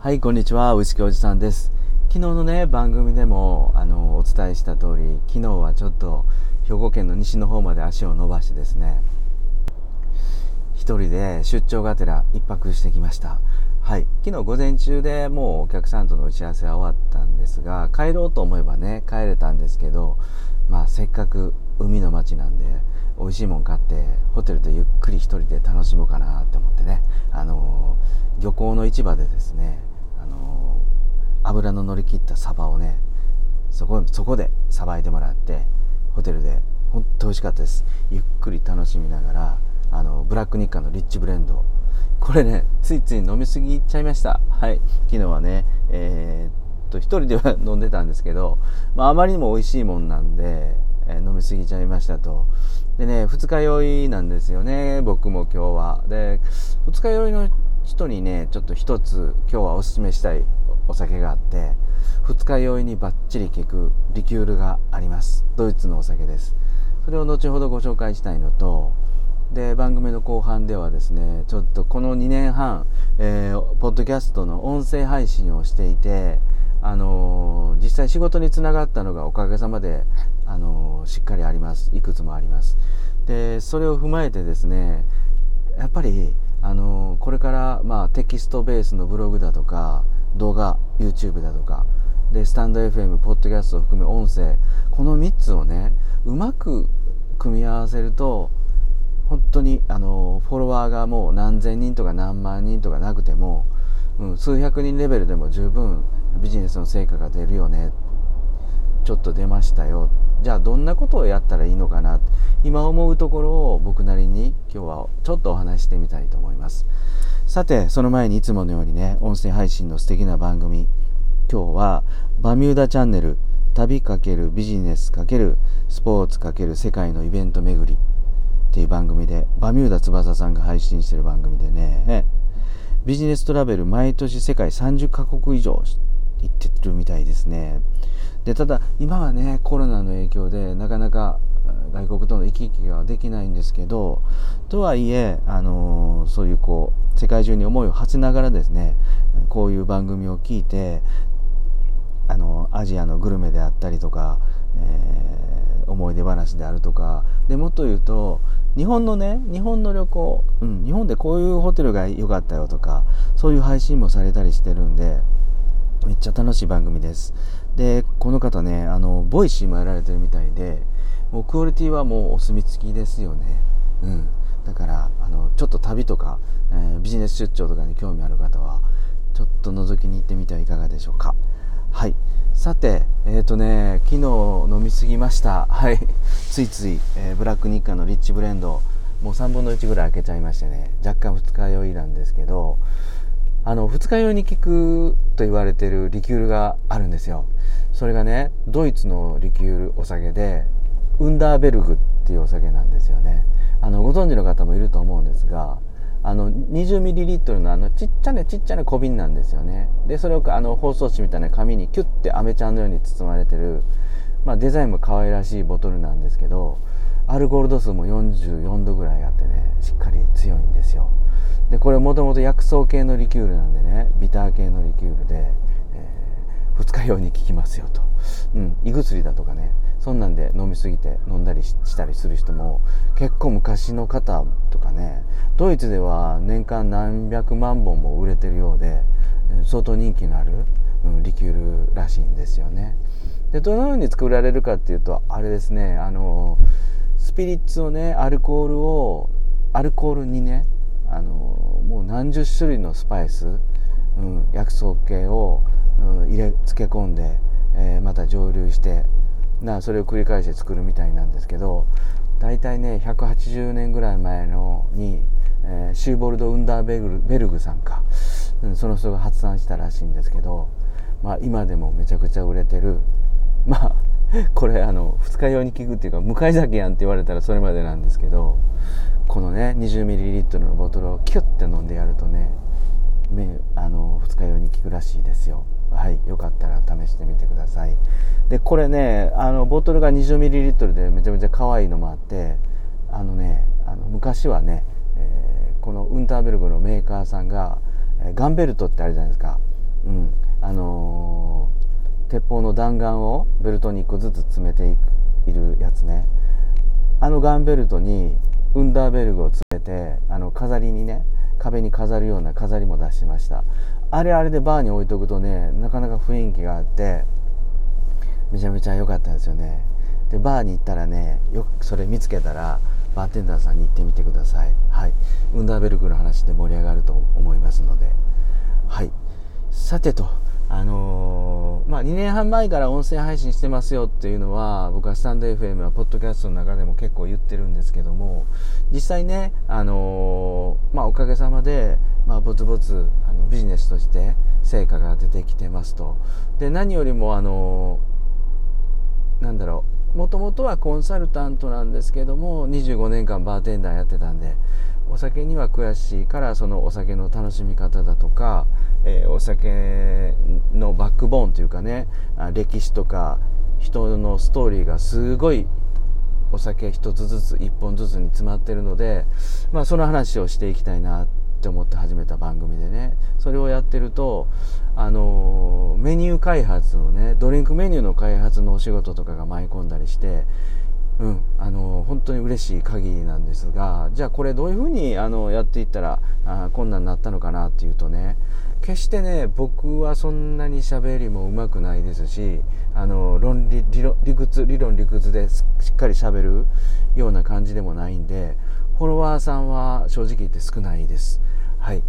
はいこんにちはウイスキーおじさんです。昨日のね番組でもあのお伝えした通り昨日はちょっと兵庫県の西の方まで足を伸ばしてですね一人で出張がてら一泊してきました。はい昨日午前中でもうお客さんとの打ち合わせは終わったんですが帰ろうと思えばね帰れたんですけどまあせっかく海の町なんで美味しいもん買ってホテルでゆっくり一人で楽しもうかなって思ってね。あの漁港の市場でですねあの油の乗り切ったサバをねそこそこでさばいてもらってホテルで本当美味しかったです。ゆっくり楽しみながらあのブラックニッカのリッチブレンド。これねついつい飲みすぎちゃいました。はい。昨日はねえー、っと一人では飲んでたんですけど、まあ、あまりにも美味しいもんなんで、え、飲みすぎちゃいましたと。でね二日酔いなんですよね僕も今日は。で二日酔いの人にねちょっと一つ今日はおすすめしたいお酒があって二日酔いにバッチリ効くリキュールがあります。ドイツのお酒です。それを後ほどご紹介したいのとで番組の後半ではですねちょっとこの2年半、えー、ポッドキャストの音声配信をしていてあの、実際仕事につながったのがおかげさまで、あの、しっかりあります。いくつもあります。でそれを踏まえてですねやっぱり、あの、これから、まあ、テキストベースのブログだとか動画 YouTube だとかでスタンド FM ポッドキャストを含め音声この3つをねうまく組み合わせると本当にあのフォロワーがもう何千人とか何万人とかなくても、うん、数百人レベルでも十分ビジネスの成果が出るよね。ちょっと出ましたよ。じゃあどんなことをやったらいいのかな。今思うところを僕なりに今日はちょっとお話してみたいと思います。さてその前にいつものようにね音声配信の素敵な番組今日はバミューダチャンネル旅×ビジネス×スポーツ×世界のイベント巡りっていう番組でバミューダ翼さんが配信してる番組でねビジネストラベル毎年世界30カ国以上行ってるみたいですね。でただ今はねコロナの影響でなかなか外国との行き来ができないんですけどとはいえ、あの、そういうこう世界中に思いを馳せながらですねこういう番組を聞いてあのアジアのグルメであったりとか、えー、思い出話であるとかでもっと言うと日本のね日本の旅行、うん、日本でこういうホテルが良かったよとかそういう配信もされたりしてるんでめっちゃ楽しい番組です。でこの方ねあの Voicy もやられてるみたいでもうクオリティはもうお墨付きですよね。うん。だからあのちょっと旅とか、えー、ビジネス出張とかに興味ある方はちょっと覗きに行ってみてはいかがでしょうか。はい。さてえっ、ー、とね昨日飲みすぎました。はい。ついつい、えー、ブラックニッカのリッチブレンドもう3分の1ぐらい開けちゃいましてね若干二日酔いなんですけどあの二日酔いに効くと言われてるリキュールがあるんですよ。それがねドイツのリキュールお酒でウンダーベルグっていうお酒なんですよね。あのご存知の方もいると思うんですがあの 20ml のあのちっちゃなちっちゃな小瓶なんですよね。でそれをあの包装紙みたいな紙にキュッてアメちゃんのように包まれてる、まあ、デザインも可愛らしいボトルなんですけどアルコール度数も44度ぐらいあってねしっかり強いんですよ。でこれもともと薬草系のリキュールなんでねビター系のリキュールで、えー、二日酔いに効きますよと、うん、胃薬だとかねそんなんで飲みすぎて飲んだりしたりする人も結構昔の方とかねドイツでは年間何百万本も売れてるようで相当人気のある、うん、リキュールらしいんですよね。でどのように作られるかっていうとあれですねあのスピリッツをねアルコールをアルコールにねあのもう何十種類のスパイス、うん、薬草系を、うん、入れ漬け込んで、えー、また蒸留してなそれを繰り返して作るみたいなんですけど大体ね180年ぐらい前のに、えー、シューボルド・ウンダーベルベルグさんか、うん、その人が発案したらしいんですけど、まあ、今でもめちゃくちゃ売れてる。まあこれあの二日酔いに効くっていうか向かい酒やんって言われたらそれまでなんですけどこのね 20ml のボトルをキュッて飲んでやるとねあの二日酔いに効くらしいですよ。はいよかったら試してみてください。でこれねあのボトルが 20ml でめちゃめちゃ可愛いのもあってあのねあの昔はね、えー、このウンターベルグのメーカーさんがガンベルトってあるじゃないですか。うん。あのー、鉄砲の弾丸をベルトに1個ずつ詰めていいるやつね。あのガンベルトにウンダーベルグを詰めてあの飾りにね壁に飾るような飾りも出しました。あれあれでバーに置いとくとねなかなか雰囲気があってめちゃめちゃ良かったんですよね。でバーに行ったらねよくそれ見つけたらバーテンダーさんに行ってみてください。はい。ウンダーベルクの話で盛り上がると思いますので。はい。さてと。あのー、まあ、2年半前から音声配信してますよっていうのは僕はスタンド FM はポッドキャストの中でも結構言ってるんですけども実際ね、あのー、まあ、おかげさまで、まあ、ぼつぼつあのビジネスとして成果が出てきてますと。で何よりも、あのー、なんだろうもともとはコンサルタントなんですけども25年間バーテンダーやってたんでお酒には悔しいからそのお酒の楽しみ方だとか、えー、お酒のバックボーンというかね歴史とか人のストーリーがすごいお酒一つずつ一本ずつに詰まってるので、まあ、その話をしていきたいなって思って始めた番組でね。それをやってるとあのメニュー開発のねドリンクメニューの開発のお仕事とかが舞い込んだりしてうん、あの本当に嬉しい限りなんですがじゃあこれどういうふうにあのやっていったらあ困難になったのかなっていうとね決してね僕はそんなに喋りもうまくないですしあの論理理論理屈理論理屈でしっかり喋るような感じでもないんでフォロワーさんは正直言って少ないです。はい、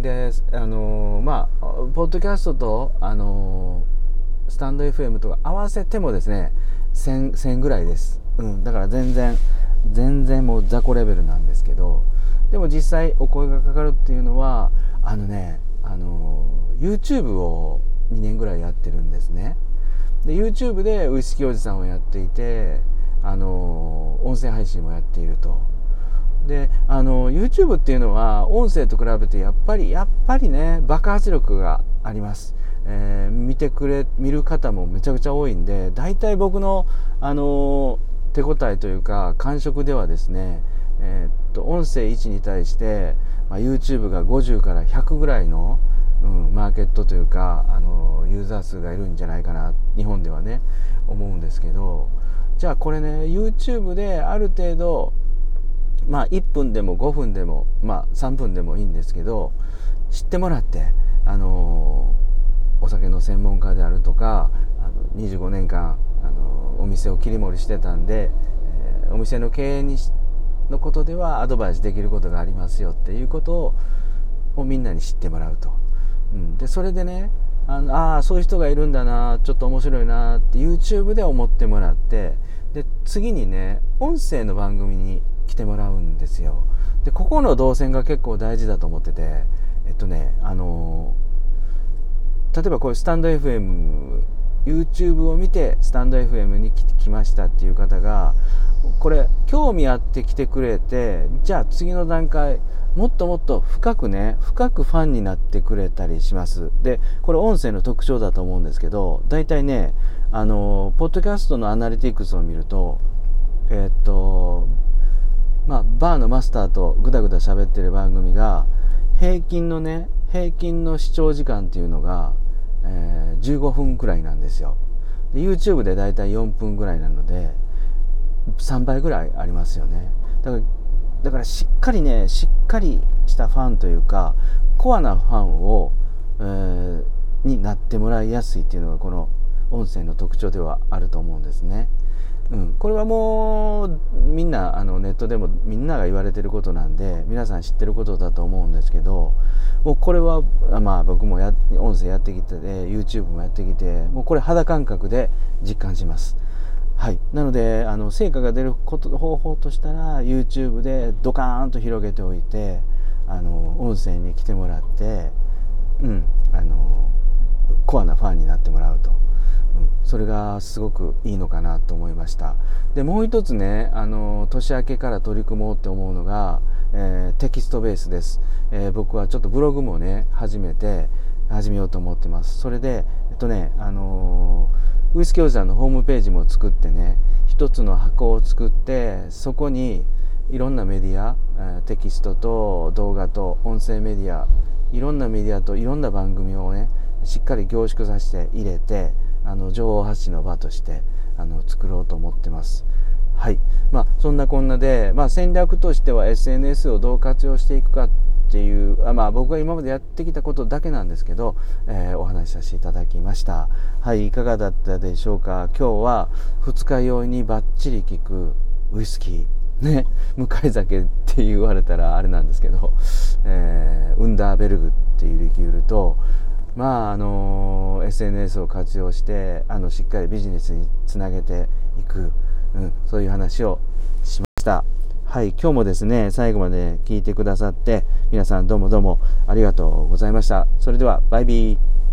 であのまあポッドキャストとあのスタンド FM とか合わせてもですね 1000, 1000ぐらいです。うん、だから全然全然もう雑魚レベルなんですけどでも実際お声がかかるっていうのはあのねあの YouTube を2年ぐらいやってるんですね。で YouTube でウイスキーおじさんをやっていてあの音声配信もやっていると。であの YouTube っていうのは音声と比べてやっぱりやっぱりね爆発力があります、えー、見てくれ見る方もめちゃくちゃ多いんで大体僕のあの手応えというか感触ではですね、えー、っと音声1に対して、まあ、YouTube が50から100ぐらいの、うん、マーケットというかあのユーザー数がいるんじゃないかな日本ではね思うんですけどじゃあこれね YouTube である程度まあ1分でも5分でもまあ3分でもいいんですけど知ってもらってあのお酒の専門家であるとかあの25年間お店を切り盛りしてたんで、えー、お店の経営にのことではアドバイスできることがありますよっていうことをみんなに知ってもらうと。うん、でそれでねあのあそういう人がいるんだなちょっと面白いなって YouTube で思ってもらってで次にね音声の番組に来てもらうんですよ。でここの動線が結構大事だと思っててえっとねあの例えばこういうスタンド FM YouTube を見てスタンド FM に来ましたっていう方がこれ興味あって来てくれてじゃあ次の段階もっともっと深くね深くファンになってくれたりします。でこれ音声の特徴だと思うんですけど大体ねあのポッドキャストのアナリティクスを見るとえー、っとまあバーのマスターとぐだぐだ喋ってる番組が平均のね平均の視聴時間っていうのがえー、15分くらいなんですよで YouTube でだいたい4分ぐらいなので3倍ぐらいありますよねだからだからしっかりねしっかりしたファンというかコアなファンを、えー、になってもらいやすいっていうのがこの音声の特徴ではあると思うんですね。うん、これはもうみんなあのネットでもみんなが言われてることなんで皆さん知ってることだと思うんですけどもうこれはまあ僕もや音声やってきてで YouTube もやってきてもうこれ肌感覚で実感します。はい、なのであの成果が出ること方法としたら YouTube でドカーンと広げておいてあの音声に来てもらって、うん、あのコアなファンになってもらうと。それがすごくいいのかなと思いました。でもう一つねあの年明けから取り組もうって思うのが、えー、テキストベースです、えー、僕はちょっとブログもね始めて始めようと思ってます。それでえっとねあのー、ウイスキーおじさんのホームページも作ってね一つの箱を作ってそこにいろんなメディア、えテキストと動画と音声メディアいろんなメディアといろんな番組をねしっかり凝縮させて入れてあの情報発信の場としてあの作ろうと思ってます。はい。まあ、そんなこんなで、まあ、戦略としては SNS をどう活用していくかっていうあ、まあ、僕が今までやってきたことだけなんですけど、えー、お話しさせていただきました。はい。いかがだったでしょうか？今日は二日酔いにバッチリ効くウイスキー。ね。向かい酒って言われたらあれなんですけど、えー、ウンダーベルグっていうリキュールとまああの SNS を活用してあのしっかりビジネスにつなげていく、うん、そういう話をしました。はい、今日もですね、最後まで聞いてくださって、皆さんどうもどうもありがとうございました。それでは、バイビー。